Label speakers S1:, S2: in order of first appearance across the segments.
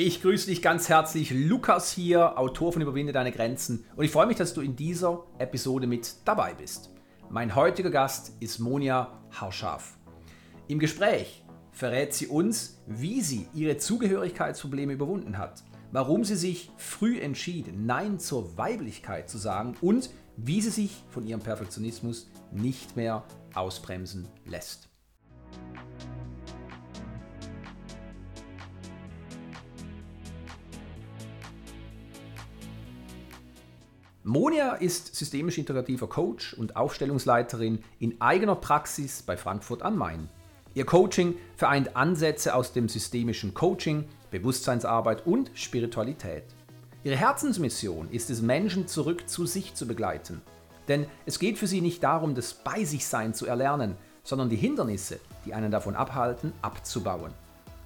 S1: Ich grüße dich ganz herzlich. Lukas hier, Autor von Überwinde deine Grenzen. Und ich freue mich, dass du in dieser Episode mit dabei bist. Mein heutiger Gast ist Monja Harschaf. Im Gespräch verrät sie uns, wie sie ihre Zugehörigkeitsprobleme überwunden hat, warum sie sich früh entschied, Nein zur Weiblichkeit zu sagen und wie sie sich von ihrem Perfektionismus nicht mehr ausbremsen lässt. Monia ist systemisch integrativer Coach und Aufstellungsleiterin in eigener Praxis bei Frankfurt am Main. Ihr Coaching vereint Ansätze aus dem systemischen Coaching, Bewusstseinsarbeit und Spiritualität. Ihre Herzensmission ist es, Menschen zurück zu sich zu begleiten. Denn es geht für sie nicht darum, das Bei sich Sein zu erlernen, sondern die Hindernisse, die einen davon abhalten, abzubauen.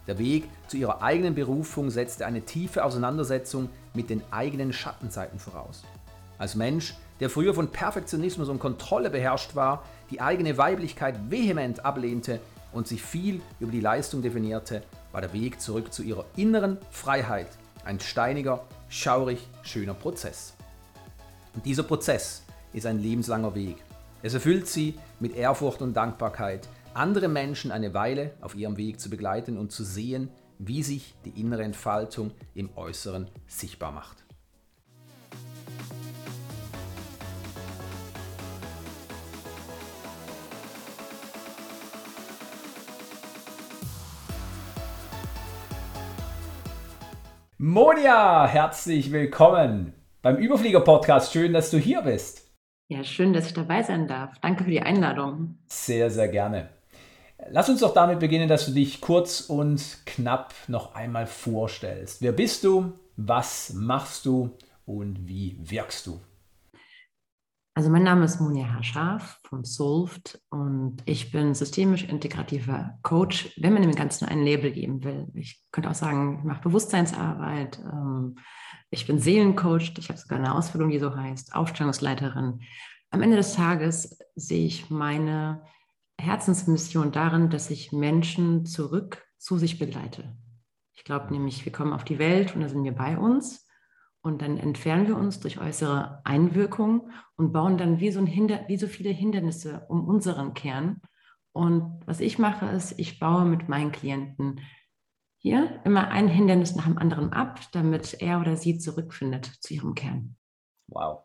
S1: Der Weg zu ihrer eigenen Berufung setzte eine tiefe Auseinandersetzung mit den eigenen Schattenseiten voraus. Als Mensch, der früher von Perfektionismus und Kontrolle beherrscht war, die eigene Weiblichkeit vehement ablehnte und sich viel über die Leistung definierte, war der Weg zurück zu ihrer inneren Freiheit ein steiniger, schaurig, schöner Prozess. Und dieser Prozess ist ein lebenslanger Weg. Es erfüllt sie mit Ehrfurcht und Dankbarkeit, andere Menschen eine Weile auf ihrem Weg zu begleiten und zu sehen, wie sich die innere Entfaltung im Äußeren sichtbar macht. Monia, herzlich willkommen beim Überflieger-Podcast. Schön, dass du hier bist.
S2: Ja, schön, dass ich dabei sein darf. Danke für die Einladung.
S1: Sehr, sehr gerne. Lass uns doch damit beginnen, dass du dich kurz und knapp noch einmal vorstellst. Wer bist du? Was machst du? Und wie wirkst du?
S2: Also mein Name ist Monia Haschaf von Solved und ich bin systemisch integrativer Coach, wenn man dem Ganzen ein Label geben will. Ich könnte auch sagen, ich mache Bewusstseinsarbeit, ähm, ich bin Seelencoach, ich habe sogar eine Ausbildung, die so heißt, Aufstellungsleiterin. Am Ende des Tages sehe ich meine Herzensmission darin, dass ich Menschen zurück zu sich begleite. Ich glaube nämlich, wir kommen auf die Welt und da sind wir bei uns und dann entfernen wir uns durch äußere Einwirkungen und bauen dann wie so, ein Hinder wie so viele Hindernisse um unseren Kern. Und was ich mache, ist, ich baue mit meinen Klienten hier immer ein Hindernis nach dem anderen ab, damit er oder sie zurückfindet zu ihrem Kern.
S1: Wow.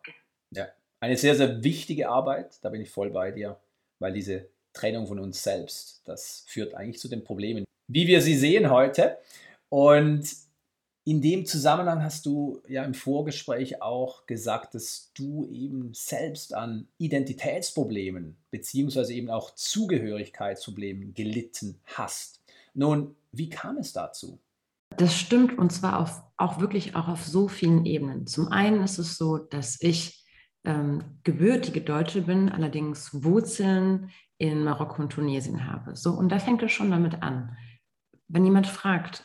S1: Ja, eine sehr, sehr wichtige Arbeit. Da bin ich voll bei dir, weil diese Trennung von uns selbst, das führt eigentlich zu den Problemen, wie wir sie sehen heute. Und in dem Zusammenhang hast du ja im Vorgespräch auch gesagt, dass du eben selbst an Identitätsproblemen beziehungsweise eben auch Zugehörigkeitsproblemen gelitten hast. Nun, wie kam es dazu?
S2: Das stimmt und zwar auf, auch wirklich auch auf so vielen Ebenen. Zum einen ist es so, dass ich ähm, gebürtige Deutsche bin, allerdings Wurzeln in Marokko und Tunesien habe. So, und da fängt es schon damit an. Wenn jemand fragt,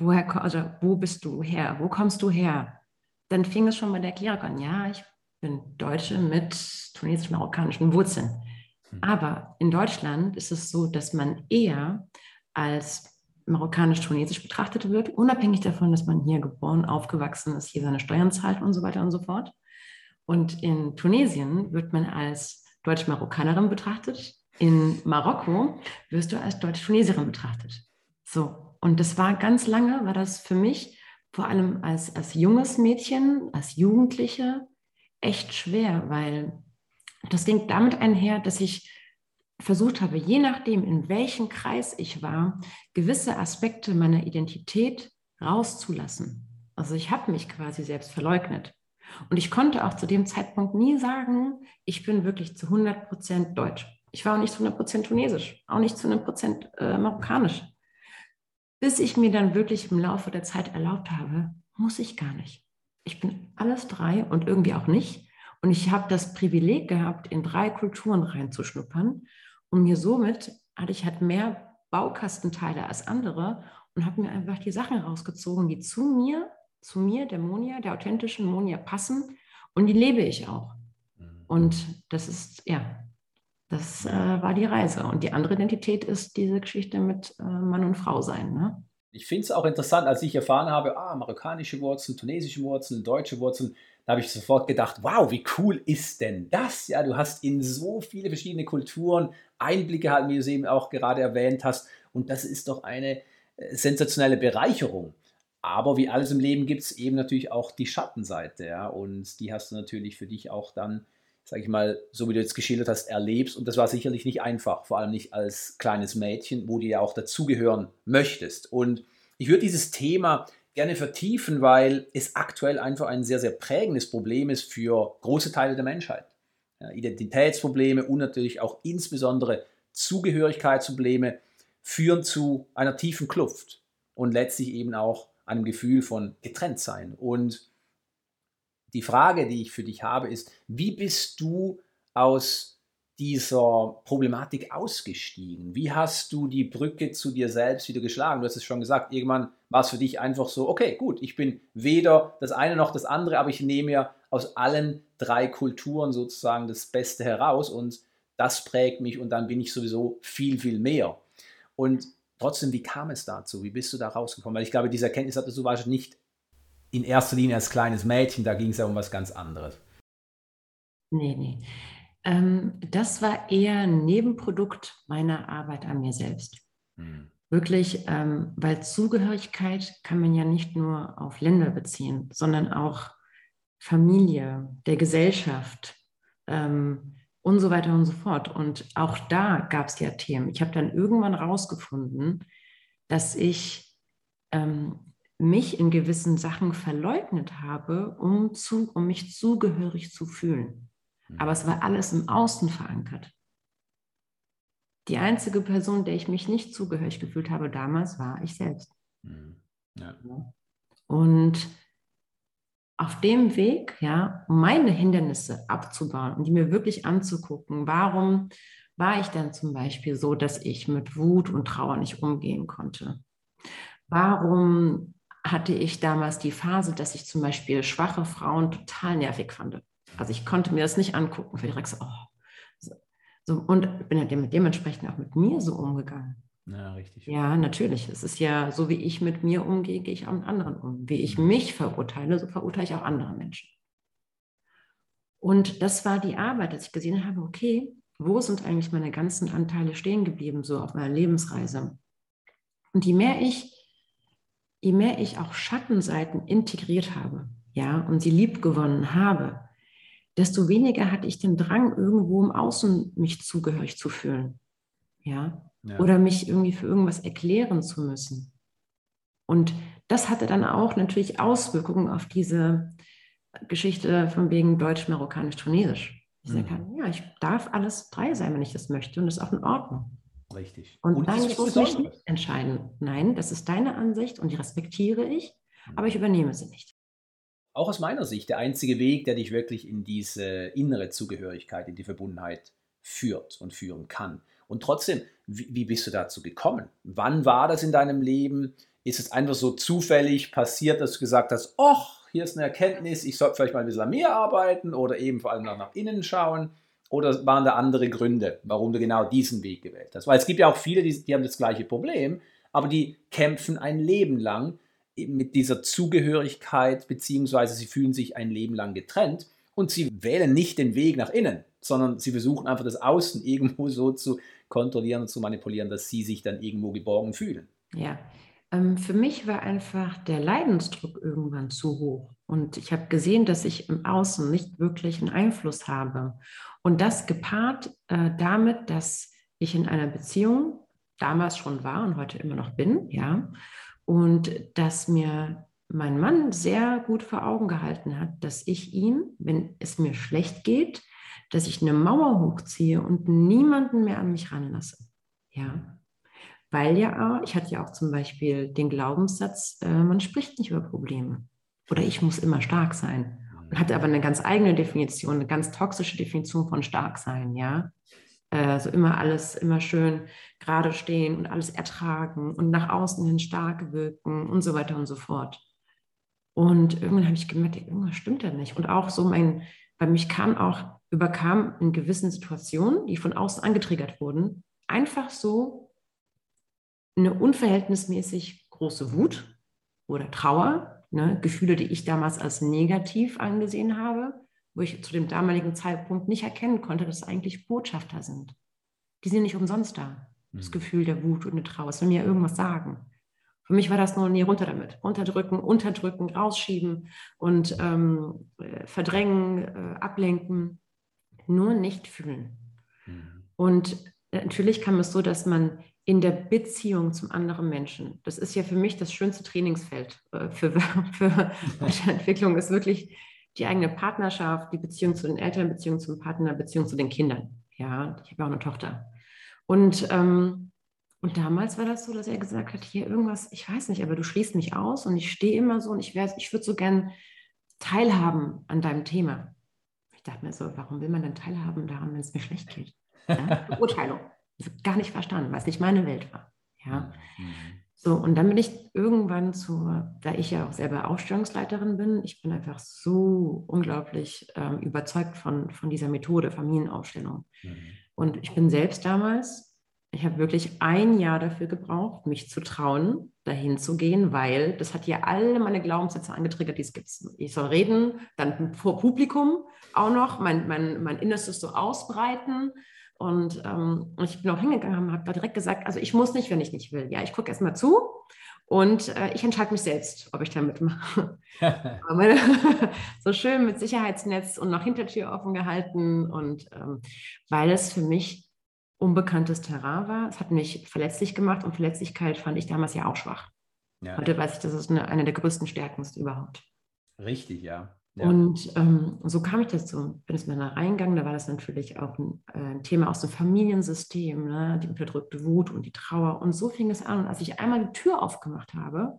S2: woher, also wo bist du her? Wo kommst du her? Dann fing es schon bei der Erklärung an. Ja, ich bin Deutsche mit tunesisch-marokkanischen Wurzeln. Hm. Aber in Deutschland ist es so, dass man eher als marokkanisch-tunesisch betrachtet wird, unabhängig davon, dass man hier geboren, aufgewachsen ist, hier seine Steuern zahlt und so weiter und so fort. Und in Tunesien wird man als Deutsch-Marokkanerin betrachtet. In Marokko wirst du als Deutsch-Tunesierin betrachtet. So, und das war ganz lange, war das für mich, vor allem als, als junges Mädchen, als Jugendliche, echt schwer, weil das ging damit einher, dass ich versucht habe, je nachdem, in welchem Kreis ich war, gewisse Aspekte meiner Identität rauszulassen. Also ich habe mich quasi selbst verleugnet. Und ich konnte auch zu dem Zeitpunkt nie sagen, ich bin wirklich zu 100 Prozent deutsch. Ich war auch nicht zu 100 Prozent tunesisch, auch nicht zu 100 Prozent äh, marokkanisch bis ich mir dann wirklich im Laufe der Zeit erlaubt habe, muss ich gar nicht. Ich bin alles drei und irgendwie auch nicht. Und ich habe das Privileg gehabt, in drei Kulturen reinzuschnuppern. Und mir somit hatte ich halt mehr Baukastenteile als andere und habe mir einfach die Sachen rausgezogen, die zu mir, zu mir, der Monia, der authentischen Monia passen. Und die lebe ich auch. Mhm. Und das ist, ja, das äh, war die Reise. Und die andere Identität ist diese Geschichte mit äh, Mann und Frau sein. Ne?
S1: Ich finde es auch interessant, als ich erfahren habe, ah, marokkanische Wurzeln, tunesische Wurzeln, deutsche Wurzeln, da habe ich sofort gedacht, wow, wie cool ist denn das? Ja, du hast in so viele verschiedene Kulturen Einblicke halt, wie du es eben auch gerade erwähnt hast. Und das ist doch eine äh, sensationelle Bereicherung. Aber wie alles im Leben gibt es eben natürlich auch die Schattenseite. Ja? Und die hast du natürlich für dich auch dann, sage ich mal, so wie du jetzt geschildert hast, erlebst. Und das war sicherlich nicht einfach, vor allem nicht als kleines Mädchen, wo du ja auch dazugehören möchtest. Und ich würde dieses Thema gerne vertiefen, weil es aktuell einfach ein sehr, sehr prägendes Problem ist für große Teile der Menschheit. Identitätsprobleme und natürlich auch insbesondere Zugehörigkeitsprobleme führen zu einer tiefen Kluft und letztlich eben auch einem Gefühl von Getrenntsein. Und die Frage, die ich für dich habe, ist, wie bist du aus dieser Problematik ausgestiegen? Wie hast du die Brücke zu dir selbst wieder geschlagen? Du hast es schon gesagt, irgendwann war es für dich einfach so, okay, gut, ich bin weder das eine noch das andere, aber ich nehme ja aus allen drei Kulturen sozusagen das Beste heraus und das prägt mich und dann bin ich sowieso viel, viel mehr. Und trotzdem, wie kam es dazu? Wie bist du da rausgekommen? Weil ich glaube, diese Erkenntnis hattest du wahrscheinlich nicht in erster Linie als kleines Mädchen, da ging es ja um was ganz anderes.
S2: Nee, nee. Ähm, das war eher ein Nebenprodukt meiner Arbeit an mir selbst. Mhm. Wirklich, ähm, weil Zugehörigkeit kann man ja nicht nur auf Länder beziehen, sondern auch Familie, der Gesellschaft ähm, und so weiter und so fort. Und auch da gab es ja Themen. Ich habe dann irgendwann rausgefunden, dass ich ähm, mich in gewissen Sachen verleugnet habe, um, zu, um mich zugehörig zu fühlen. Aber es war alles im Außen verankert. Die einzige Person, der ich mich nicht zugehörig gefühlt habe damals, war ich selbst. Mhm. Ja. Und auf dem Weg, ja, um meine Hindernisse abzubauen und die mir wirklich anzugucken, warum war ich dann zum Beispiel so, dass ich mit Wut und Trauer nicht umgehen konnte? Warum hatte ich damals die Phase, dass ich zum Beispiel schwache Frauen total nervig fand? Also ich konnte mir das nicht angucken, direkt so, oh. so, und bin ja dementsprechend auch mit mir so umgegangen. Ja, richtig. Ja, natürlich. Es ist ja so, wie ich mit mir umgehe, gehe ich auch mit anderen um. Wie ich mhm. mich verurteile, so verurteile ich auch andere Menschen. Und das war die Arbeit, dass ich gesehen habe, okay, wo sind eigentlich meine ganzen Anteile stehen geblieben, so auf meiner Lebensreise? Und je mehr ich, je mehr ich auch Schattenseiten integriert habe, ja, und sie lieb gewonnen habe, desto weniger hatte ich den Drang, irgendwo im Außen mich zugehörig zu fühlen. Ja? ja. Oder mich irgendwie für irgendwas erklären zu müssen. Und das hatte dann auch natürlich Auswirkungen auf diese Geschichte von wegen Deutsch, Marokkanisch, Tunesisch. Ich mhm. sage, ja, ich darf alles drei sein, wenn ich das möchte und das ist auch in Ordnung. Richtig. Und, und dann muss ich nicht entscheiden. Nein, das ist deine Ansicht und die respektiere ich, aber ich übernehme sie nicht
S1: auch aus meiner Sicht der einzige Weg, der dich wirklich in diese innere Zugehörigkeit, in die Verbundenheit führt und führen kann. Und trotzdem, wie, wie bist du dazu gekommen? Wann war das in deinem Leben? Ist es einfach so zufällig passiert, dass du gesagt hast, ach, hier ist eine Erkenntnis, ich sollte vielleicht mal ein bisschen an mir arbeiten oder eben vor allem nach innen schauen? Oder waren da andere Gründe, warum du genau diesen Weg gewählt hast? Weil es gibt ja auch viele, die, die haben das gleiche Problem, aber die kämpfen ein Leben lang mit dieser Zugehörigkeit, beziehungsweise sie fühlen sich ein Leben lang getrennt und sie wählen nicht den Weg nach innen, sondern sie versuchen einfach das Außen irgendwo so zu kontrollieren und zu manipulieren, dass sie sich dann irgendwo geborgen fühlen.
S2: Ja, ähm, für mich war einfach der Leidensdruck irgendwann zu hoch. Und ich habe gesehen, dass ich im Außen nicht wirklich einen Einfluss habe. Und das gepaart äh, damit, dass ich in einer Beziehung damals schon war und heute immer noch bin, ja, und dass mir mein Mann sehr gut vor Augen gehalten hat, dass ich ihm, wenn es mir schlecht geht, dass ich eine Mauer hochziehe und niemanden mehr an mich ranlasse. Ja. Weil ja, ich hatte ja auch zum Beispiel den Glaubenssatz, äh, man spricht nicht über Probleme. Oder ich muss immer stark sein. Hatte aber eine ganz eigene Definition, eine ganz toxische Definition von stark sein, ja äh, so immer alles, immer schön gerade stehen und alles ertragen und nach außen hin stark wirken und so weiter und so fort. Und irgendwann habe ich gemerkt, irgendwas stimmt da nicht. Und auch so mein, bei mich kam auch, überkam in gewissen Situationen, die von außen angetriggert wurden, einfach so eine unverhältnismäßig große Wut oder Trauer, ne? Gefühle, die ich damals als negativ angesehen habe, wo ich zu dem damaligen Zeitpunkt nicht erkennen konnte, dass es eigentlich Botschafter sind. Die sind nicht umsonst da. Das mhm. Gefühl der Wut und der Trauer, es will mir irgendwas sagen. Für mich war das nur, nee, runter damit. Unterdrücken, unterdrücken, rausschieben und ähm, äh, verdrängen, äh, ablenken. Nur nicht fühlen. Mhm. Und natürlich kam es so, dass man in der Beziehung zum anderen Menschen, das ist ja für mich das schönste Trainingsfeld äh, für, für Entwicklung, ist wirklich die eigene Partnerschaft, die Beziehung zu den Eltern, Beziehung zum Partner, Beziehung zu den Kindern. Ja, ich habe auch eine Tochter. Und, ähm, und damals war das so, dass er gesagt hat, hier irgendwas, ich weiß nicht, aber du schließt mich aus und ich stehe immer so und ich, ich würde so gern teilhaben an deinem Thema. Ich dachte mir so, warum will man denn teilhaben daran, wenn es mir schlecht geht? Ja? Beurteilung. Gar nicht verstanden, weil es nicht meine Welt war. Ja. Mhm. So, und dann bin ich irgendwann zu, da ich ja auch selber Ausstellungsleiterin bin, ich bin einfach so unglaublich ähm, überzeugt von, von dieser Methode Familienausstellung. Mhm. Und ich bin selbst damals, ich habe wirklich ein Jahr dafür gebraucht, mich zu trauen, dahin zu gehen, weil das hat ja alle meine Glaubenssätze angetriggert, die es gibt. Ich soll reden, dann vor Publikum auch noch, mein, mein, mein Innerstes so ausbreiten und ähm, ich bin auch hingegangen und habe da direkt gesagt, also ich muss nicht, wenn ich nicht will. Ja, ich gucke erstmal zu und äh, ich entscheide mich selbst, ob ich da mitmache. so schön mit Sicherheitsnetz und noch Hintertür offen gehalten und ähm, weil es für mich unbekanntes Terrain war. Es hat mich verletzlich gemacht und Verletzlichkeit fand ich damals ja auch schwach. Ja. Heute weiß ich, dass es eine, eine der größten Stärken ist überhaupt.
S1: Richtig, ja.
S2: Ja. Und ähm, so kam ich dazu. Bin es mir da reingegangen, da war das natürlich auch ein, äh, ein Thema aus dem Familiensystem, ne? die unterdrückte Wut und die Trauer. Und so fing es an. Und als ich einmal die Tür aufgemacht habe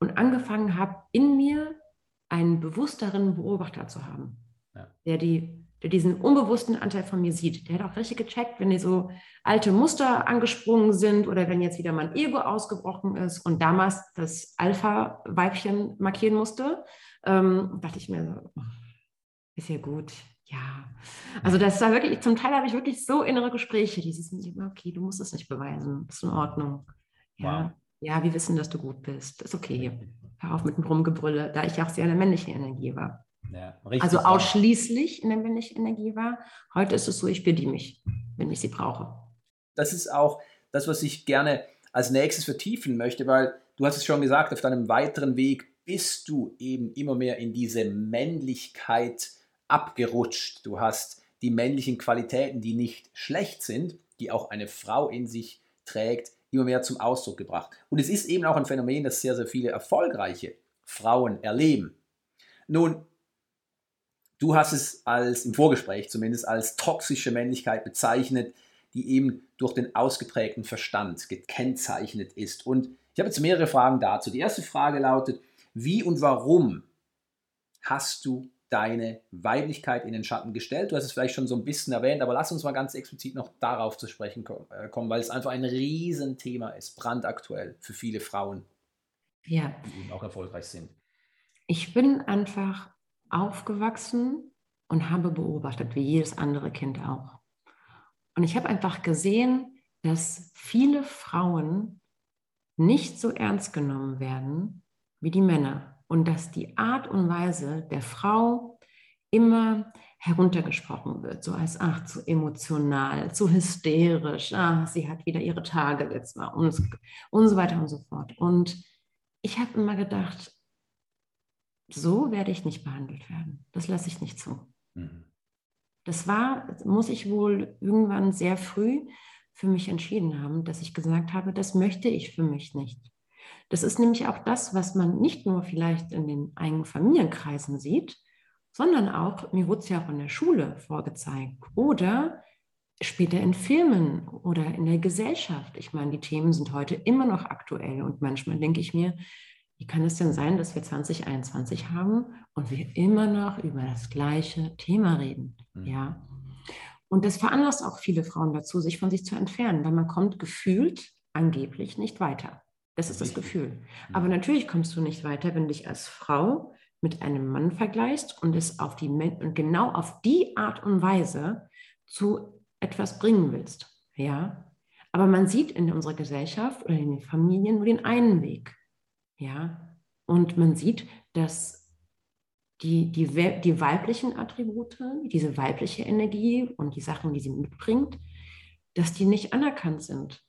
S2: und angefangen habe, in mir einen bewussteren Beobachter zu haben, ja. der, die, der diesen unbewussten Anteil von mir sieht, der hat auch richtig gecheckt, wenn die so alte Muster angesprungen sind oder wenn jetzt wieder mein Ego ausgebrochen ist und damals das Alpha-Weibchen markieren musste ähm, dachte ich mir so, ist ja gut, ja. Also das war wirklich, zum Teil habe ich wirklich so innere Gespräche, dieses, okay, du musst es nicht beweisen, ist in Ordnung. Ja, wow. ja, wir wissen, dass du gut bist, ist okay. Hör auf mit dem Rumgebrülle, da ich ja auch sehr in der männlichen Energie war. Ja, also ausschließlich in der männlichen Energie war. Heute ist es so, ich bediene mich, wenn ich sie brauche.
S1: Das ist auch das, was ich gerne als nächstes vertiefen möchte, weil du hast es schon gesagt, auf deinem weiteren Weg bist du eben immer mehr in diese Männlichkeit abgerutscht. Du hast die männlichen Qualitäten, die nicht schlecht sind, die auch eine Frau in sich trägt, immer mehr zum Ausdruck gebracht. Und es ist eben auch ein Phänomen, das sehr, sehr viele erfolgreiche Frauen erleben. Nun, du hast es als im Vorgespräch zumindest als toxische Männlichkeit bezeichnet, die eben durch den ausgeprägten Verstand gekennzeichnet ist. Und ich habe jetzt mehrere Fragen dazu. Die erste Frage lautet, wie und warum hast du deine Weiblichkeit in den Schatten gestellt? Du hast es vielleicht schon so ein bisschen erwähnt, aber lass uns mal ganz explizit noch darauf zu sprechen äh, kommen, weil es einfach ein Riesenthema ist, brandaktuell für viele Frauen,
S2: ja.
S1: die eben auch erfolgreich sind.
S2: Ich bin einfach aufgewachsen und habe beobachtet, wie jedes andere Kind auch. Und ich habe einfach gesehen, dass viele Frauen nicht so ernst genommen werden, wie die Männer und dass die Art und Weise der Frau immer heruntergesprochen wird, so als, ach, zu emotional, zu hysterisch, ach, sie hat wieder ihre Tage letztes Mal und, und so weiter und so fort. Und ich habe immer gedacht, so werde ich nicht behandelt werden. Das lasse ich nicht zu. Mhm. Das war, muss ich wohl irgendwann sehr früh für mich entschieden haben, dass ich gesagt habe, das möchte ich für mich nicht. Das ist nämlich auch das, was man nicht nur vielleicht in den eigenen Familienkreisen sieht, sondern auch, mir wurde es ja von der Schule vorgezeigt oder später in Filmen oder in der Gesellschaft. Ich meine, die Themen sind heute immer noch aktuell und manchmal denke ich mir, wie kann es denn sein, dass wir 2021 haben und wir immer noch über das gleiche Thema reden? Mhm. Ja. Und das veranlasst auch viele Frauen dazu, sich von sich zu entfernen, weil man kommt gefühlt angeblich nicht weiter. Das ist das Gefühl. Aber natürlich kommst du nicht weiter, wenn du dich als Frau mit einem Mann vergleichst und es auf die und genau auf die Art und Weise zu etwas bringen willst. Ja, Aber man sieht in unserer Gesellschaft oder in den Familien nur den einen Weg. Ja, und man sieht, dass die, die, die weiblichen Attribute, diese weibliche Energie und die Sachen, die sie mitbringt, dass die nicht anerkannt sind.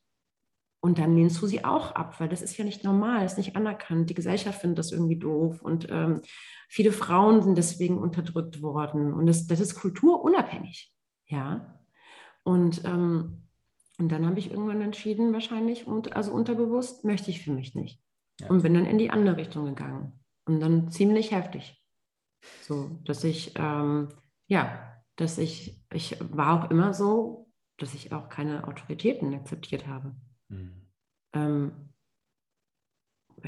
S2: Und dann lehnst du sie auch ab, weil das ist ja nicht normal, ist nicht anerkannt. Die Gesellschaft findet das irgendwie doof und ähm, viele Frauen sind deswegen unterdrückt worden. Und das, das ist kulturunabhängig. Ja. Und, ähm, und dann habe ich irgendwann entschieden, wahrscheinlich, und also unterbewusst möchte ich für mich nicht. Ja. Und bin dann in die andere Richtung gegangen. Und dann ziemlich heftig. So, dass ich, ähm, ja, dass ich, ich war auch immer so, dass ich auch keine Autoritäten akzeptiert habe. Mhm. Ähm,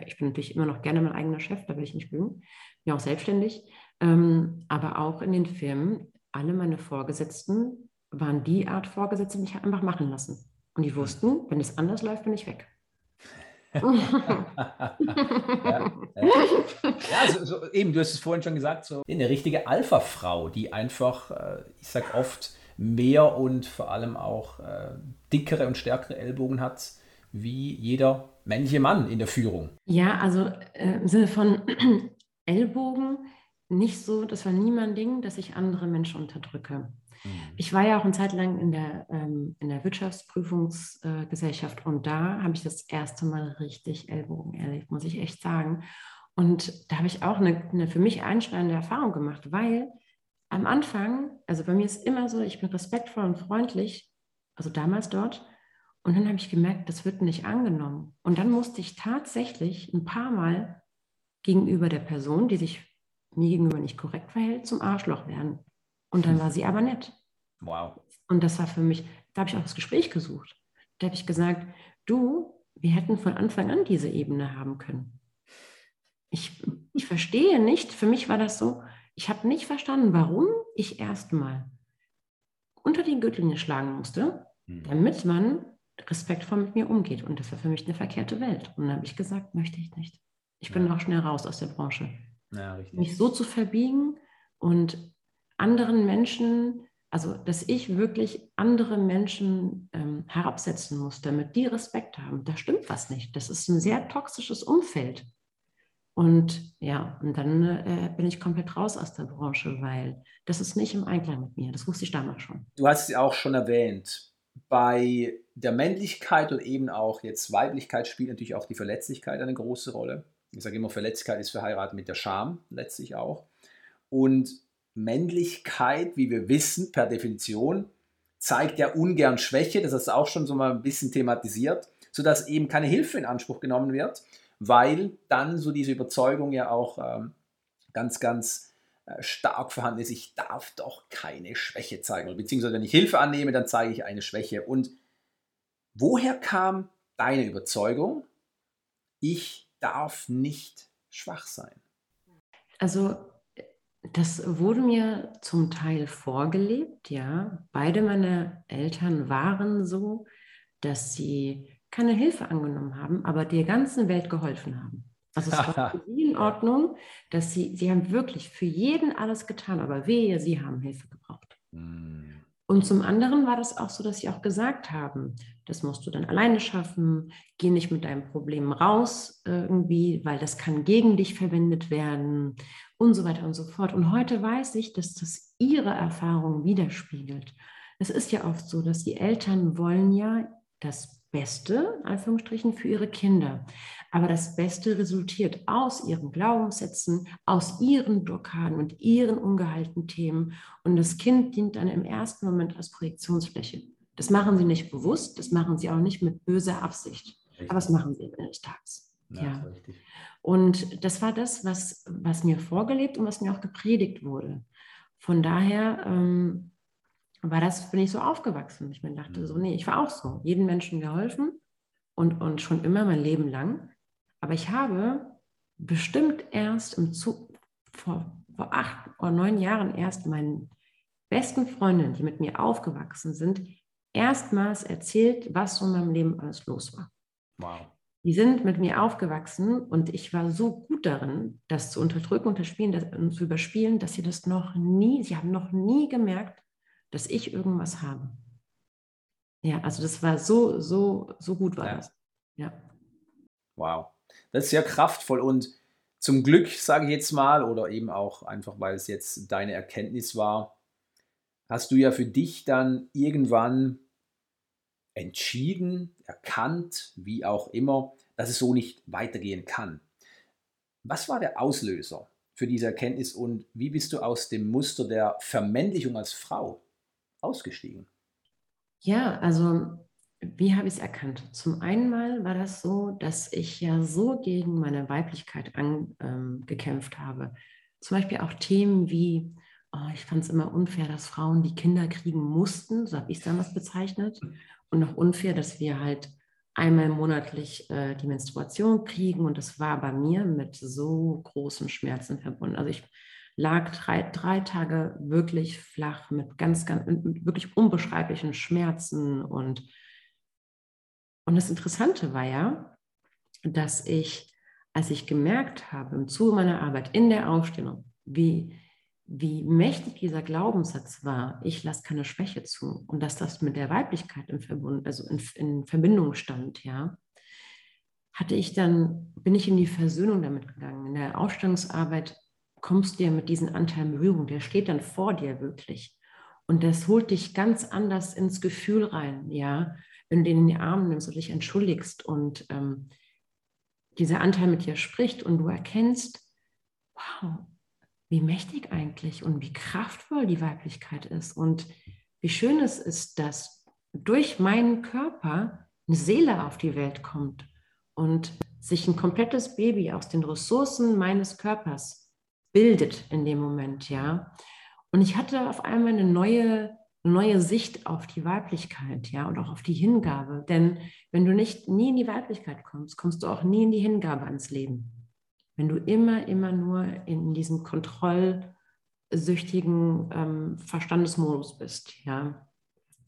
S2: ich bin natürlich immer noch gerne mein eigener Chef, da will ich nicht lügen. Bin ja auch selbstständig. Ähm, aber auch in den Firmen, alle meine Vorgesetzten waren die Art Vorgesetzte, die ich einfach machen lassen. Und die mhm. wussten, wenn es anders läuft, bin ich weg.
S1: ja, ja. ja also, so, eben, du hast es vorhin schon gesagt, so eine richtige Alpha-Frau, die einfach, äh, ich sag oft, mehr und vor allem auch äh, dickere und stärkere Ellbogen hat, wie jeder männliche Mann in der Führung.
S2: Ja, also äh, im Sinne von Ellbogen nicht so, das war nie mein Ding, dass ich andere Menschen unterdrücke. Mhm. Ich war ja auch eine Zeit lang in der, ähm, in der Wirtschaftsprüfungsgesellschaft äh, und da habe ich das erste Mal richtig Ellbogen erlebt, muss ich echt sagen. Und da habe ich auch eine, eine für mich einschneidende Erfahrung gemacht, weil am Anfang, also bei mir ist immer so, ich bin respektvoll und freundlich, also damals dort. Und dann habe ich gemerkt, das wird nicht angenommen. Und dann musste ich tatsächlich ein paar Mal gegenüber der Person, die sich mir gegenüber nicht korrekt verhält, zum Arschloch werden. Und dann war sie aber nett.
S1: Wow.
S2: Und das war für mich, da habe ich auch das Gespräch gesucht. Da habe ich gesagt, du, wir hätten von Anfang an diese Ebene haben können. Ich, ich verstehe nicht, für mich war das so, ich habe nicht verstanden, warum ich erstmal unter die Gürtellinie schlagen musste, hm. damit man respektvoll mit mir umgeht. Und das war für mich eine verkehrte Welt. Und dann habe ich gesagt, möchte ich nicht. Ich bin ja. auch schnell raus aus der Branche. Ja, mich so zu verbiegen und anderen Menschen, also dass ich wirklich andere Menschen ähm, herabsetzen muss, damit die Respekt haben, da stimmt was nicht. Das ist ein sehr toxisches Umfeld. Und ja, und dann äh, bin ich komplett raus aus der Branche, weil das ist nicht im Einklang mit mir. Das wusste ich damals schon.
S1: Du hast es auch schon erwähnt. Bei der Männlichkeit und eben auch jetzt Weiblichkeit spielt natürlich auch die Verletzlichkeit eine große Rolle. Ich sage immer, Verletzlichkeit ist verheiratet mit der Scham letztlich auch. Und Männlichkeit, wie wir wissen, per Definition, zeigt ja ungern Schwäche, das hast du auch schon so mal ein bisschen thematisiert, sodass eben keine Hilfe in Anspruch genommen wird, weil dann so diese Überzeugung ja auch ähm, ganz, ganz äh, stark vorhanden ist, ich darf doch keine Schwäche zeigen, beziehungsweise wenn ich Hilfe annehme, dann zeige ich eine Schwäche. Und woher kam deine Überzeugung, ich darf nicht schwach sein?
S2: Also das wurde mir zum Teil vorgelebt, ja. Beide meine Eltern waren so, dass sie keine Hilfe angenommen haben, aber der ganzen Welt geholfen haben. Also es war für sie in Ordnung, dass sie, sie haben wirklich für jeden alles getan, aber wehe, sie haben Hilfe gebraucht. Mm. Und zum anderen war das auch so, dass sie auch gesagt haben, das musst du dann alleine schaffen, geh nicht mit deinem Problem raus irgendwie, weil das kann gegen dich verwendet werden und so weiter und so fort. Und heute weiß ich, dass das ihre Erfahrung widerspiegelt. Es ist ja oft so, dass die Eltern wollen ja das Beste, in Anführungsstrichen, für ihre Kinder. Aber das Beste resultiert aus ihren Glaubenssätzen, aus ihren Blockaden und ihren ungehaltenen Themen. Und das Kind dient dann im ersten Moment als Projektionsfläche. Das machen sie nicht bewusst, das machen sie auch nicht mit böser Absicht. Richtig. Aber das machen sie am Ende des Tages. Ja, ja. Und das war das, was, was mir vorgelebt und was mir auch gepredigt wurde. Von daher ähm, war das, bin ich so aufgewachsen. Ich mir dachte so, mhm. nee, ich war auch so, jedem Menschen geholfen und, und schon immer mein Leben lang. Aber ich habe bestimmt erst im Zug, vor, vor acht oder neun Jahren erst meinen besten Freundinnen, die mit mir aufgewachsen sind, erstmals erzählt, was so in meinem Leben alles los war. Wow. Die sind mit mir aufgewachsen und ich war so gut darin, das zu unterdrücken, und zu überspielen, dass sie das noch nie, sie haben noch nie gemerkt, dass ich irgendwas habe. Ja, also das war so, so, so gut war ja. das. Ja.
S1: Wow. Das ist sehr kraftvoll und zum Glück, sage ich jetzt mal, oder eben auch einfach, weil es jetzt deine Erkenntnis war, hast du ja für dich dann irgendwann entschieden, erkannt, wie auch immer, dass es so nicht weitergehen kann. Was war der Auslöser für diese Erkenntnis und wie bist du aus dem Muster der Vermännlichung als Frau ausgestiegen?
S2: Ja, also wie habe ich es erkannt? Zum einen mal war das so, dass ich ja so gegen meine Weiblichkeit angekämpft ähm, habe. Zum Beispiel auch Themen wie, oh, ich fand es immer unfair, dass Frauen die Kinder kriegen mussten, so habe ich es damals bezeichnet. Und noch unfair, dass wir halt einmal monatlich äh, die Menstruation kriegen. Und das war bei mir mit so großen Schmerzen verbunden. Also ich lag drei, drei Tage wirklich flach mit ganz, ganz, mit wirklich unbeschreiblichen Schmerzen. Und, und das Interessante war ja, dass ich, als ich gemerkt habe, im Zuge meiner Arbeit in der Ausstellung, wie, wie mächtig dieser Glaubenssatz war, ich lasse keine Schwäche zu und dass das mit der Weiblichkeit in, Verbund, also in, in Verbindung stand, ja, hatte ich dann, bin ich in die Versöhnung damit gegangen. In der Ausstellungsarbeit kommst ja mit diesen Anteilen in Berührung, der steht dann vor dir wirklich. Und das holt dich ganz anders ins Gefühl rein, ja, du den in die Arme nimmst und dich entschuldigst und ähm, dieser Anteil mit dir spricht und du erkennst, wow, wie mächtig eigentlich und wie kraftvoll die Weiblichkeit ist und wie schön es ist, dass durch meinen Körper eine Seele auf die Welt kommt und sich ein komplettes Baby aus den Ressourcen meines Körpers bildet in dem Moment, ja. Und ich hatte auf einmal eine neue, neue Sicht auf die Weiblichkeit, ja, und auch auf die Hingabe. Denn wenn du nicht nie in die Weiblichkeit kommst, kommst du auch nie in die Hingabe ans Leben. Wenn du immer, immer nur in diesem kontrollsüchtigen ähm, Verstandesmodus bist, ja.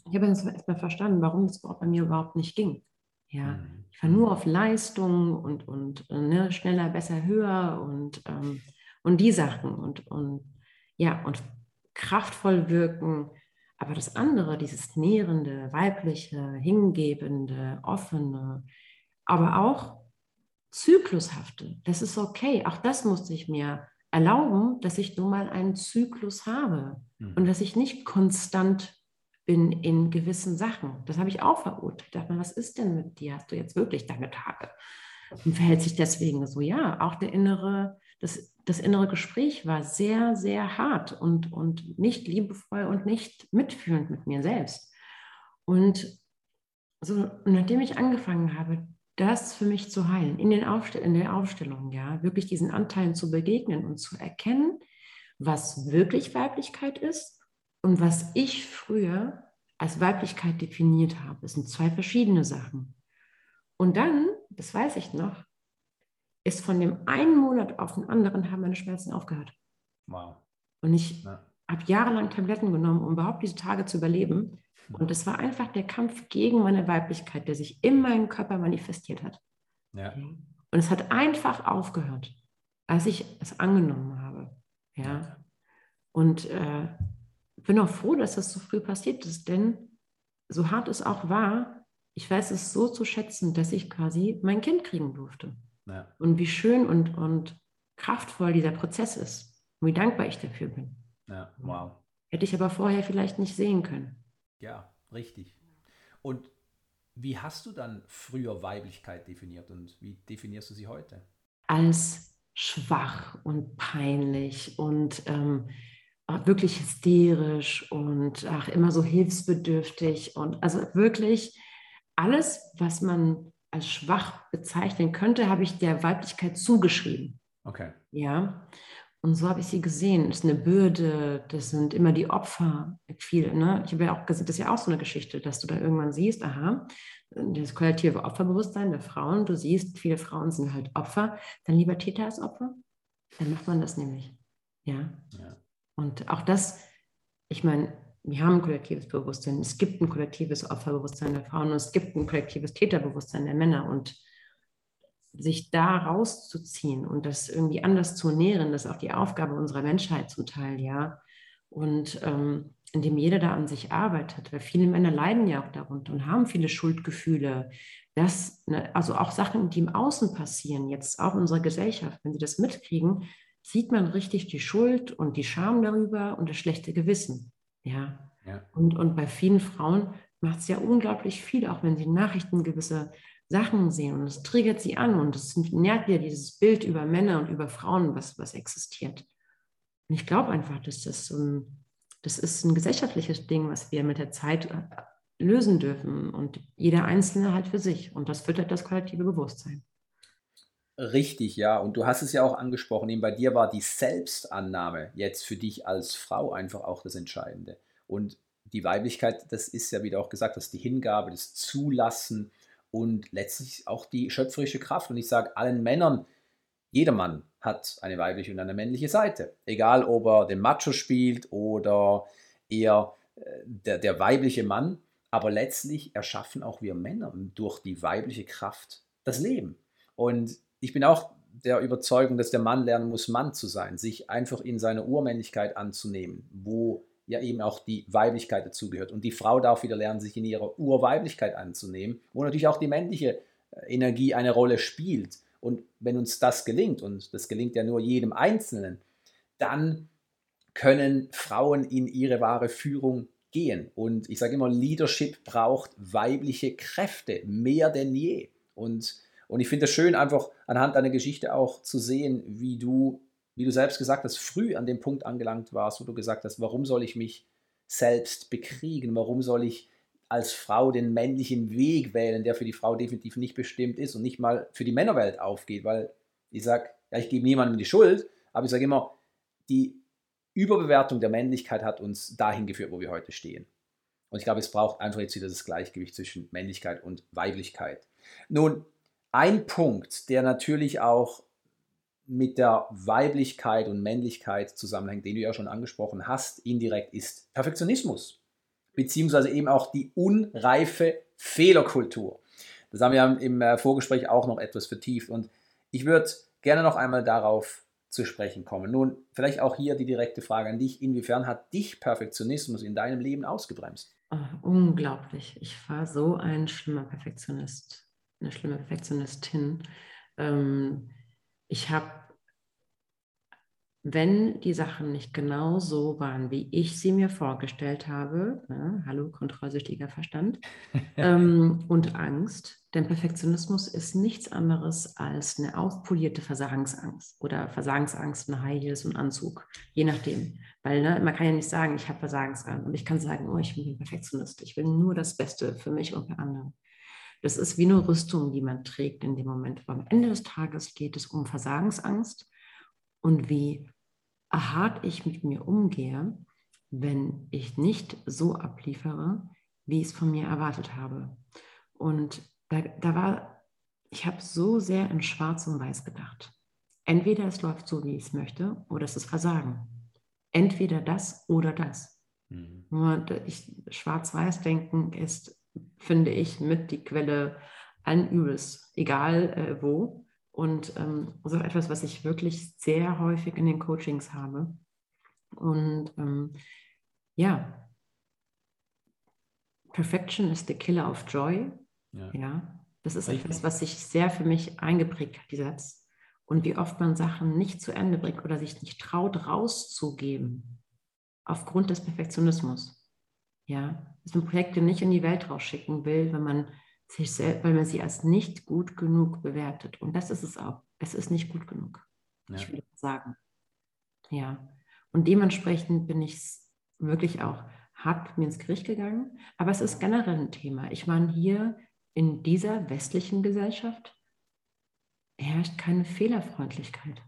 S2: Ich habe jetzt erstmal verstanden, warum das bei mir überhaupt nicht ging. Ja, mhm. ich war nur auf Leistung und, und ne, schneller, besser, höher und ähm, und die Sachen und, und ja, und kraftvoll wirken. Aber das andere, dieses nährende, weibliche, hingebende, offene, aber auch zyklushafte, das ist okay. Auch das musste ich mir erlauben, dass ich nun mal einen Zyklus habe mhm. und dass ich nicht konstant bin in gewissen Sachen. Das habe ich auch verurteilt. Ich dachte mir, was ist denn mit dir? Hast du jetzt wirklich deine Tage? Und verhält sich deswegen so? Ja, auch der innere, das das innere Gespräch war sehr, sehr hart und, und nicht liebevoll und nicht mitfühlend mit mir selbst. Und so, nachdem ich angefangen habe, das für mich zu heilen, in, den Aufstell in der Aufstellung, ja, wirklich diesen Anteilen zu begegnen und zu erkennen, was wirklich Weiblichkeit ist und was ich früher als Weiblichkeit definiert habe. Das sind zwei verschiedene Sachen. Und dann, das weiß ich noch, ist von dem einen Monat auf den anderen haben meine Schmerzen aufgehört. Wow. Und ich ja. habe jahrelang Tabletten genommen, um überhaupt diese Tage zu überleben. Hm. Und es war einfach der Kampf gegen meine Weiblichkeit, der sich in meinem Körper manifestiert hat. Ja. Und es hat einfach aufgehört, als ich es angenommen habe. Ja. Und äh, bin auch froh, dass das so früh passiert ist, denn so hart es auch war, ich weiß es so zu schätzen, dass ich quasi mein Kind kriegen durfte. Ja. Und wie schön und, und kraftvoll dieser Prozess ist. Und wie dankbar ich dafür bin.
S1: Ja, wow.
S2: Hätte ich aber vorher vielleicht nicht sehen können.
S1: Ja, richtig. Und wie hast du dann früher Weiblichkeit definiert und wie definierst du sie heute?
S2: Als schwach und peinlich und ähm, wirklich hysterisch und ach, immer so hilfsbedürftig und also wirklich alles, was man als schwach bezeichnen könnte, habe ich der Weiblichkeit zugeschrieben.
S1: Okay.
S2: Ja. Und so habe ich sie gesehen. Das ist eine Bürde, das sind immer die Opfer. Viel, ne? Ich habe ja auch gesagt, das ist ja auch so eine Geschichte, dass du da irgendwann siehst, aha, das kollektive Opferbewusstsein der Frauen, du siehst, viele Frauen sind halt Opfer, dann lieber Täter als Opfer. Dann macht man das nämlich. Ja. ja. Und auch das, ich meine, wir haben ein kollektives Bewusstsein, es gibt ein kollektives Opferbewusstsein der Frauen und es gibt ein kollektives Täterbewusstsein der Männer und sich da rauszuziehen und das irgendwie anders zu nähren, das ist auch die Aufgabe unserer Menschheit zum Teil, ja. Und ähm, indem jeder da an sich arbeitet, weil viele Männer leiden ja auch darunter und haben viele Schuldgefühle, dass, ne, also auch Sachen, die im Außen passieren, jetzt auch in unserer Gesellschaft, wenn sie das mitkriegen, sieht man richtig die Schuld und die Scham darüber und das schlechte Gewissen. Ja. ja. Und, und bei vielen Frauen macht es ja unglaublich viel, auch wenn sie Nachrichten gewisse Sachen sehen und es triggert sie an und es nährt wieder dieses Bild über Männer und über Frauen, was, was existiert. Und ich glaube einfach, dass das so ein, das ist ein gesellschaftliches Ding, was wir mit der Zeit äh, lösen dürfen und jeder Einzelne halt für sich. Und das füttert das kollektive Bewusstsein.
S1: Richtig, ja. Und du hast es ja auch angesprochen, eben bei dir war die Selbstannahme jetzt für dich als Frau einfach auch das Entscheidende. Und die Weiblichkeit, das ist ja, wie du auch gesagt hast, die Hingabe, das Zulassen und letztlich auch die schöpferische Kraft. Und ich sage allen Männern, jeder Mann hat eine weibliche und eine männliche Seite. Egal, ob er den Macho spielt oder eher äh, der, der weibliche Mann. Aber letztlich erschaffen auch wir Männer durch die weibliche Kraft das Leben. Und ich bin auch der Überzeugung, dass der Mann lernen muss, Mann zu sein, sich einfach in seiner Urmännlichkeit anzunehmen, wo ja eben auch die Weiblichkeit dazugehört. Und die Frau darf wieder lernen, sich in ihrer Urweiblichkeit anzunehmen, wo natürlich auch die männliche äh, Energie eine Rolle spielt. Und wenn uns das gelingt, und das gelingt ja nur jedem Einzelnen, dann können Frauen in ihre wahre Führung gehen. Und ich sage immer, Leadership braucht weibliche Kräfte, mehr denn je. Und, und ich finde es schön, einfach anhand deiner Geschichte auch zu sehen, wie du wie du selbst gesagt hast, früh an dem Punkt angelangt warst, wo du gesagt hast, warum soll ich mich selbst bekriegen? Warum soll ich als Frau den männlichen Weg wählen, der für die Frau definitiv nicht bestimmt ist und nicht mal für die Männerwelt aufgeht? Weil ich sage, ja, ich gebe niemandem die Schuld, aber ich sage immer, die Überbewertung der Männlichkeit hat uns dahin geführt, wo wir heute stehen. Und ich glaube, es braucht einfach jetzt wieder das Gleichgewicht zwischen Männlichkeit und Weiblichkeit. Nun, ein Punkt, der natürlich auch mit der Weiblichkeit und Männlichkeit zusammenhängt, den du ja schon angesprochen hast, indirekt ist Perfektionismus, beziehungsweise eben auch die unreife Fehlerkultur. Das haben wir im äh, Vorgespräch auch noch etwas vertieft und ich würde gerne noch einmal darauf zu sprechen kommen. Nun, vielleicht auch hier die direkte Frage an dich, inwiefern hat dich Perfektionismus in deinem Leben ausgebremst?
S2: Oh, unglaublich. Ich war so ein schlimmer Perfektionist, eine schlimme Perfektionistin. Ähm, ich habe, wenn die Sachen nicht genau so waren, wie ich sie mir vorgestellt habe, ne, hallo, kontrollsüchtiger Verstand, ähm, und Angst, denn Perfektionismus ist nichts anderes als eine aufpolierte Versagensangst oder Versagensangst in High Heels und Anzug, je nachdem. Weil ne, man kann ja nicht sagen, ich habe Versagensangst und ich kann sagen, oh, ich bin ein Perfektionist, ich will nur das Beste für mich und für andere. Das ist wie eine Rüstung, die man trägt in dem Moment. Aber am Ende des Tages geht es um Versagensangst und wie hart ich mit mir umgehe, wenn ich nicht so abliefere, wie ich es von mir erwartet habe. Und da, da war, ich habe so sehr in Schwarz und Weiß gedacht. Entweder es läuft so, wie ich es möchte, oder es ist Versagen. Entweder das oder das. Mhm. Schwarz-Weiß-Denken ist finde ich, mit die Quelle allen Übels, egal äh, wo. Und ähm, das ist auch etwas, was ich wirklich sehr häufig in den Coachings habe. Und ähm, ja, Perfection is the killer of joy. Ja, ja das ist etwas, was sich sehr für mich eingeprägt hat, dieser Satz. Und wie oft man Sachen nicht zu Ende bringt oder sich nicht traut, rauszugeben, aufgrund des Perfektionismus. Ja, dass man Projekte nicht in die Welt rausschicken will, wenn man sich selbst, weil man sie als nicht gut genug bewertet. Und das ist es auch. Es ist nicht gut genug. Ja. Ich würde sagen. Ja. Und dementsprechend bin ich wirklich auch hart mit mir ins Gericht gegangen. Aber es ist generell ein Thema. Ich meine, hier in dieser westlichen Gesellschaft herrscht keine Fehlerfreundlichkeit.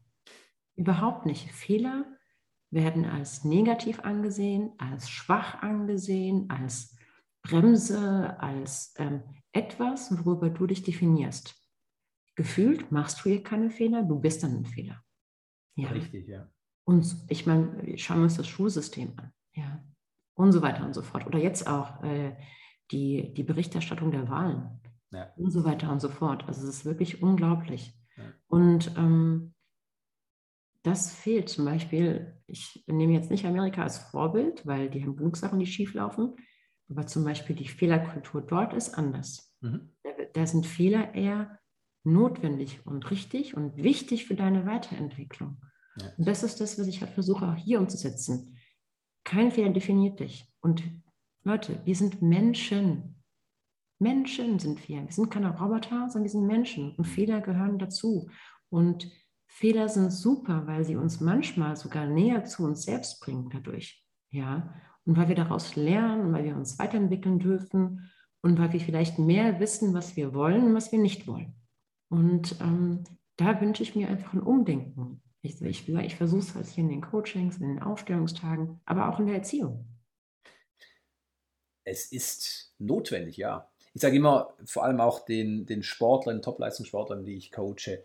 S2: Überhaupt nicht. Fehler werden als negativ angesehen, als schwach angesehen, als Bremse, als ähm, etwas, worüber du dich definierst. Gefühlt machst du hier keine Fehler, du bist dann ein Fehler.
S1: Ja. Richtig, ja.
S2: Und ich meine, schauen wir uns das Schulsystem an. Ja. Und so weiter und so fort. Oder jetzt auch äh, die, die Berichterstattung der Wahlen. Ja. Und so weiter und so fort. Also es ist wirklich unglaublich. Ja. Und ähm, das fehlt. Zum Beispiel, ich nehme jetzt nicht Amerika als Vorbild, weil die haben genug Sachen, die schief laufen. Aber zum Beispiel die Fehlerkultur dort ist anders. Mhm. Da, da, sind Fehler eher notwendig und richtig und wichtig für deine Weiterentwicklung. Ja. Und das ist das, was ich halt versuche auch hier umzusetzen. Kein Fehler definiert dich. Und Leute, wir sind Menschen. Menschen sind wir. Wir sind keine Roboter, sondern wir sind Menschen. Und Fehler gehören dazu. Und Fehler sind super, weil sie uns manchmal sogar näher zu uns selbst bringen dadurch. Ja, und weil wir daraus lernen, weil wir uns weiterentwickeln dürfen und weil wir vielleicht mehr wissen, was wir wollen und was wir nicht wollen. Und ähm, da wünsche ich mir einfach ein Umdenken. Ich, ich, ich versuche es halt hier in den Coachings, in den Aufstellungstagen, aber auch in der Erziehung.
S1: Es ist notwendig, ja. Ich sage immer, vor allem auch den, den Sportlern, Top-Leistungssportlern, die ich coache,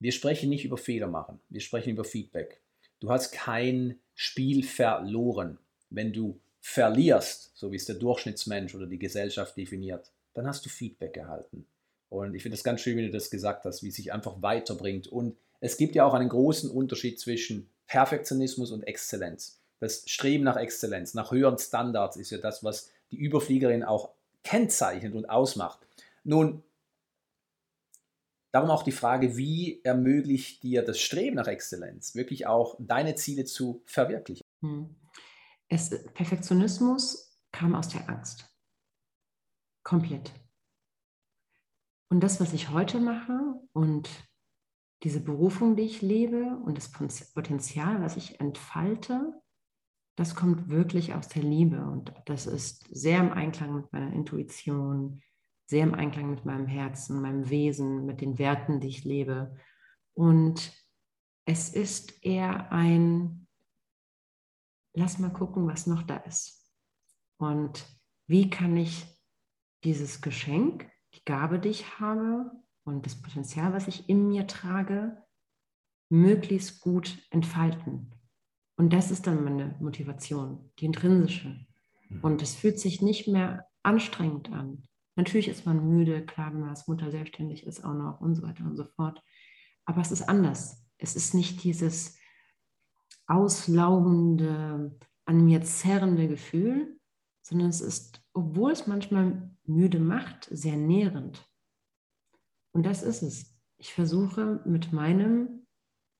S1: wir sprechen nicht über Fehler machen, wir sprechen über Feedback. Du hast kein Spiel verloren. Wenn du verlierst, so wie es der Durchschnittsmensch oder die Gesellschaft definiert, dann hast du Feedback erhalten. Und ich finde das ganz schön, wie du das gesagt hast, wie es sich einfach weiterbringt. Und es gibt ja auch einen großen Unterschied zwischen Perfektionismus und Exzellenz. Das Streben nach Exzellenz, nach höheren Standards ist ja das, was die Überfliegerin auch kennzeichnet und ausmacht. Nun, Darum auch die Frage, wie ermöglicht dir das Streben nach Exzellenz, wirklich auch deine Ziele zu verwirklichen? Hm.
S2: Es, Perfektionismus kam aus der Angst. Komplett. Und das, was ich heute mache und diese Berufung, die ich lebe und das Potenzial, was ich entfalte, das kommt wirklich aus der Liebe und das ist sehr im Einklang mit meiner Intuition, sehr im Einklang mit meinem Herzen, meinem Wesen, mit den Werten, die ich lebe. Und es ist eher ein, lass mal gucken, was noch da ist. Und wie kann ich dieses Geschenk, die Gabe, die ich habe und das Potenzial, was ich in mir trage, möglichst gut entfalten. Und das ist dann meine Motivation, die intrinsische. Mhm. Und es fühlt sich nicht mehr anstrengend an. Natürlich ist man müde, klar, wenn man als Mutter selbstständig ist auch noch und so weiter und so fort. Aber es ist anders. Es ist nicht dieses auslaugende, an mir zerrende Gefühl, sondern es ist, obwohl es manchmal müde macht, sehr nährend. Und das ist es. Ich versuche mit meinem,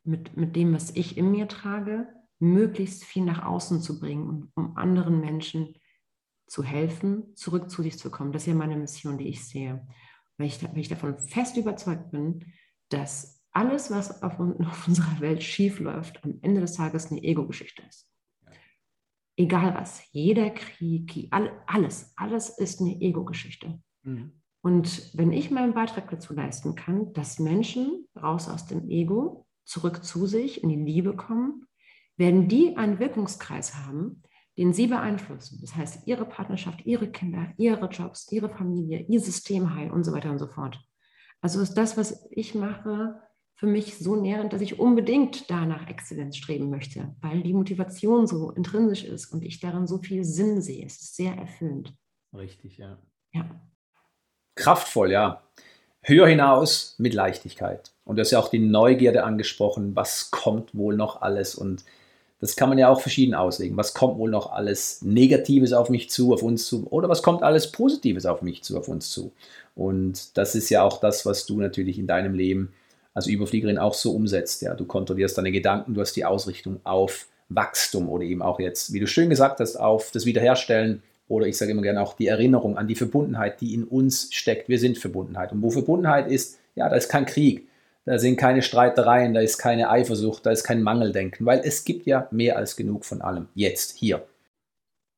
S2: mit, mit dem, was ich in mir trage, möglichst viel nach außen zu bringen, um anderen Menschen zu helfen, zurück zu sich zu kommen. Das ist ja meine Mission, die ich sehe. Weil ich, weil ich davon fest überzeugt bin, dass alles, was auf, auf unserer Welt schief läuft, am Ende des Tages eine Ego-Geschichte ist. Egal was, jeder Krieg, alles, alles ist eine Ego-Geschichte. Mhm. Und wenn ich meinen Beitrag dazu leisten kann, dass Menschen raus aus dem Ego, zurück zu sich, in die Liebe kommen, werden die einen Wirkungskreis haben, den sie beeinflussen. Das heißt, ihre Partnerschaft, ihre Kinder, ihre Jobs, ihre Familie, ihr Systemheil und so weiter und so fort. Also ist das, was ich mache, für mich so nährend, dass ich unbedingt danach Exzellenz streben möchte, weil die Motivation so intrinsisch ist und ich darin so viel Sinn sehe. Es ist sehr erfüllend.
S1: Richtig, ja.
S2: Ja.
S1: Kraftvoll, ja. Höher hinaus mit Leichtigkeit. Und du hast ja auch die Neugierde angesprochen, was kommt wohl noch alles und das kann man ja auch verschieden auslegen. Was kommt wohl noch alles Negatives auf mich zu, auf uns zu, oder was kommt alles Positives auf mich zu, auf uns zu? Und das ist ja auch das, was du natürlich in deinem Leben als Überfliegerin auch so umsetzt. Ja, du kontrollierst deine Gedanken, du hast die Ausrichtung auf Wachstum oder eben auch jetzt, wie du schön gesagt hast, auf das Wiederherstellen oder ich sage immer gerne auch die Erinnerung an die Verbundenheit, die in uns steckt. Wir sind Verbundenheit. Und wo Verbundenheit ist, ja, da ist kein Krieg, da sind keine Streitereien, da ist keine Eifersucht, da ist kein Mangeldenken, weil es gibt ja mehr als genug von allem. Jetzt, hier.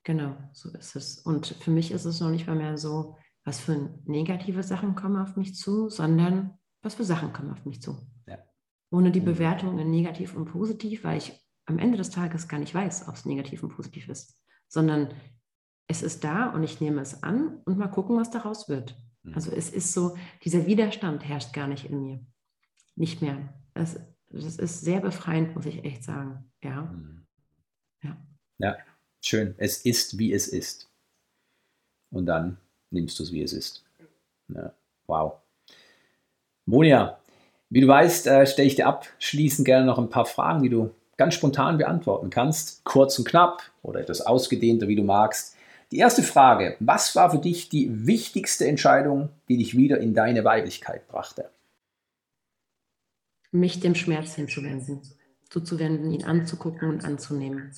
S2: Genau, so ist es. Und für mich ist es noch nicht mal mehr so, was für negative Sachen kommen auf mich zu, sondern was für Sachen kommen auf mich zu. Ja. Ohne die Bewertung in negativ und positiv, weil ich am Ende des Tages gar nicht weiß, ob es negativ und positiv ist, sondern es ist da und ich nehme es an und mal gucken, was daraus wird. Mhm. Also es ist so, dieser Widerstand herrscht gar nicht in mir nicht mehr. Das, das ist sehr befreiend, muss ich echt sagen. Ja. Mhm.
S1: ja. Ja, schön. Es ist, wie es ist. Und dann nimmst du es, wie es ist. Ja. Wow. Monia, Wie du weißt, äh, stelle ich dir abschließend gerne noch ein paar Fragen, die du ganz spontan beantworten kannst. Kurz und knapp oder etwas ausgedehnter, wie du magst. Die erste Frage, was war für dich die wichtigste Entscheidung, die dich wieder in deine Weiblichkeit brachte?
S2: Mich dem Schmerz hinzuwenden, zuzuwenden, ihn anzugucken und anzunehmen.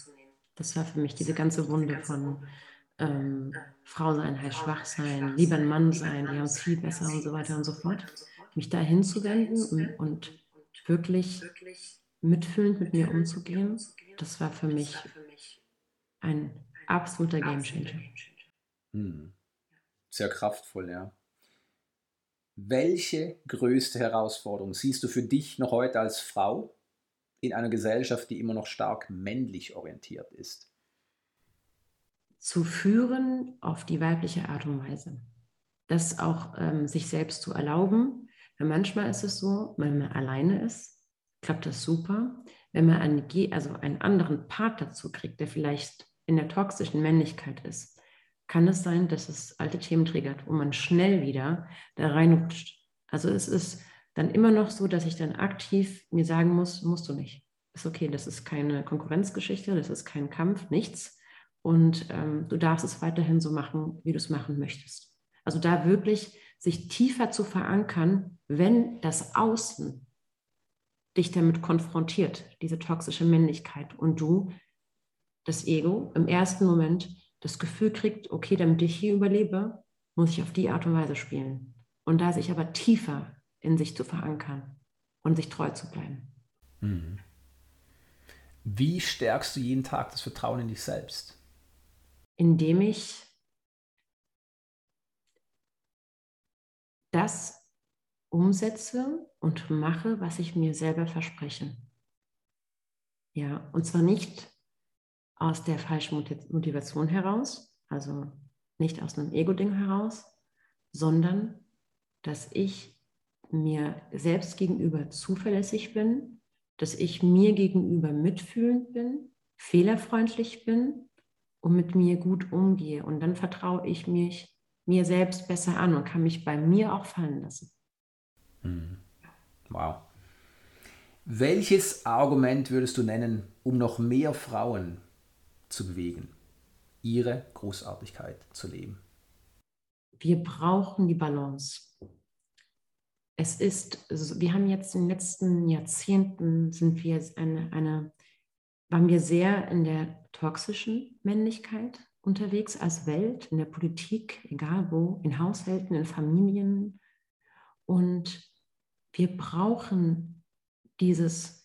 S2: Das war für mich diese ganze Wunde von ähm, Frau sein heißt schwach sein, lieber ein Mann sein, die haben es viel besser und so weiter und so fort. Mich da hinzuwenden und, und wirklich mitfühlend mit mir umzugehen, das war für mich ein absoluter Gamechanger.
S1: Hm. Sehr kraftvoll, ja. Welche größte Herausforderung siehst du für dich noch heute als Frau in einer Gesellschaft, die immer noch stark männlich orientiert ist?
S2: Zu führen auf die weibliche Art und Weise. Das auch ähm, sich selbst zu erlauben. Weil manchmal ist es so, wenn man alleine ist, klappt das super. Wenn man einen, also einen anderen Part dazu kriegt, der vielleicht in der toxischen Männlichkeit ist, kann es sein, dass es alte Themen triggert, wo man schnell wieder da reinrutscht. Also es ist dann immer noch so, dass ich dann aktiv mir sagen muss, musst du nicht. Ist okay, das ist keine Konkurrenzgeschichte, das ist kein Kampf, nichts. Und ähm, du darfst es weiterhin so machen, wie du es machen möchtest. Also da wirklich sich tiefer zu verankern, wenn das Außen dich damit konfrontiert, diese toxische Männlichkeit, und du, das Ego, im ersten Moment das Gefühl kriegt, okay, damit ich hier überlebe, muss ich auf die Art und Weise spielen. Und da sich aber tiefer in sich zu verankern und sich treu zu bleiben. Mhm.
S1: Wie stärkst du jeden Tag das Vertrauen in dich selbst?
S2: Indem ich das umsetze und mache, was ich mir selber verspreche. Ja, und zwar nicht aus der falschen Motivation heraus, also nicht aus einem Ego-Ding heraus, sondern dass ich mir selbst gegenüber zuverlässig bin, dass ich mir gegenüber mitfühlend bin, fehlerfreundlich bin und mit mir gut umgehe. Und dann vertraue ich mich mir selbst besser an und kann mich bei mir auch fallen lassen.
S1: Mhm. Wow. Welches Argument würdest du nennen, um noch mehr Frauen zu bewegen, ihre Großartigkeit zu leben?
S2: Wir brauchen die Balance. Es ist, wir haben jetzt in den letzten Jahrzehnten sind wir eine, eine waren wir sehr in der toxischen Männlichkeit unterwegs als Welt, in der Politik, egal wo, in Haushalten, in Familien. Und wir brauchen dieses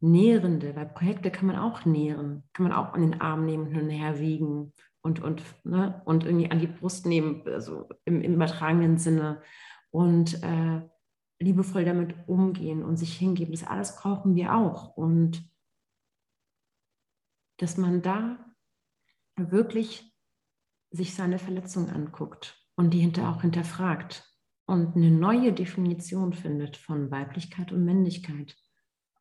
S2: Nährende, weil Projekte kann man auch nähren, kann man auch an den Arm nehmen und hin und her wiegen und, und, ne, und irgendwie an die Brust nehmen, also im, im übertragenen Sinne und äh, liebevoll damit umgehen und sich hingeben. Das alles brauchen wir auch. Und dass man da wirklich sich seine Verletzung anguckt und die hinter auch hinterfragt und eine neue Definition findet von Weiblichkeit und Männlichkeit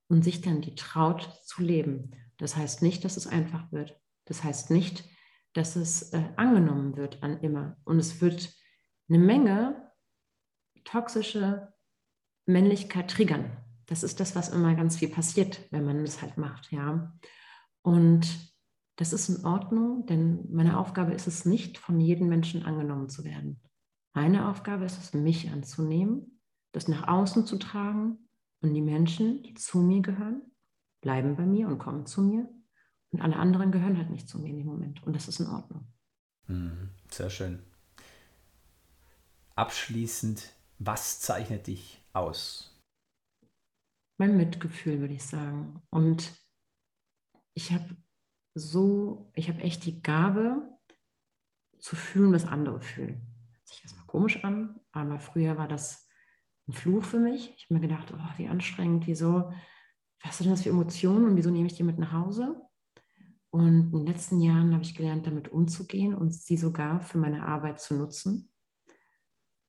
S2: und sich dann die traut zu leben. Das heißt nicht, dass es einfach wird. Das heißt nicht, dass es äh, angenommen wird an immer. Und es wird eine Menge toxische Männlichkeit triggern. Das ist das, was immer ganz viel passiert, wenn man das halt macht, ja. Und das ist in Ordnung, denn meine Aufgabe ist es nicht, von jedem Menschen angenommen zu werden. Meine Aufgabe ist es, mich anzunehmen, das nach außen zu tragen und die Menschen, die zu mir gehören, bleiben bei mir und kommen zu mir. Und alle anderen gehören halt nicht zu mir in dem Moment. Und das ist in Ordnung.
S1: Mhm, sehr schön. Abschließend, was zeichnet dich aus?
S2: Mein Mitgefühl, würde ich sagen. Und ich habe so, ich habe echt die Gabe zu fühlen, was andere fühlen sich erstmal komisch an, aber früher war das ein Fluch für mich. Ich habe mir gedacht, oh, wie anstrengend, wieso, was sind das für Emotionen und wieso nehme ich die mit nach Hause? Und in den letzten Jahren habe ich gelernt, damit umzugehen und sie sogar für meine Arbeit zu nutzen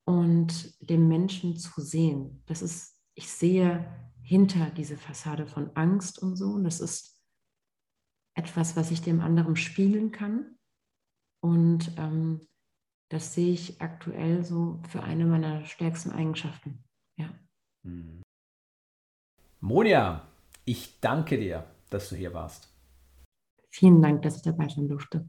S2: und den Menschen zu sehen. Das ist, ich sehe hinter diese Fassade von Angst und so. Und das ist etwas, was ich dem anderen spiegeln kann. Und ähm, das sehe ich aktuell so für eine meiner stärksten Eigenschaften. Mhm.
S1: Monia, ich danke dir, dass du hier warst.
S2: Vielen Dank, dass ich dabei sein durfte.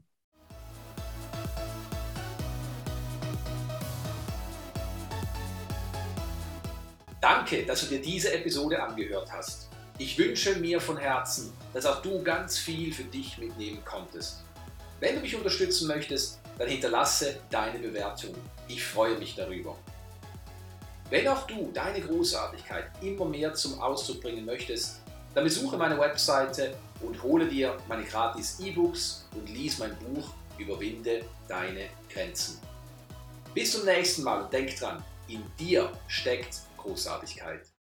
S1: Danke, dass du dir diese Episode angehört hast. Ich wünsche mir von Herzen, dass auch du ganz viel für dich mitnehmen konntest. Wenn du mich unterstützen möchtest, dann hinterlasse deine Bewertung. Ich freue mich darüber. Wenn auch du deine Großartigkeit immer mehr zum Ausdruck bringen möchtest, dann besuche meine Webseite und hole dir meine gratis E-Books und lies mein Buch Überwinde deine Grenzen. Bis zum nächsten Mal und denk dran, in dir steckt Großartigkeit.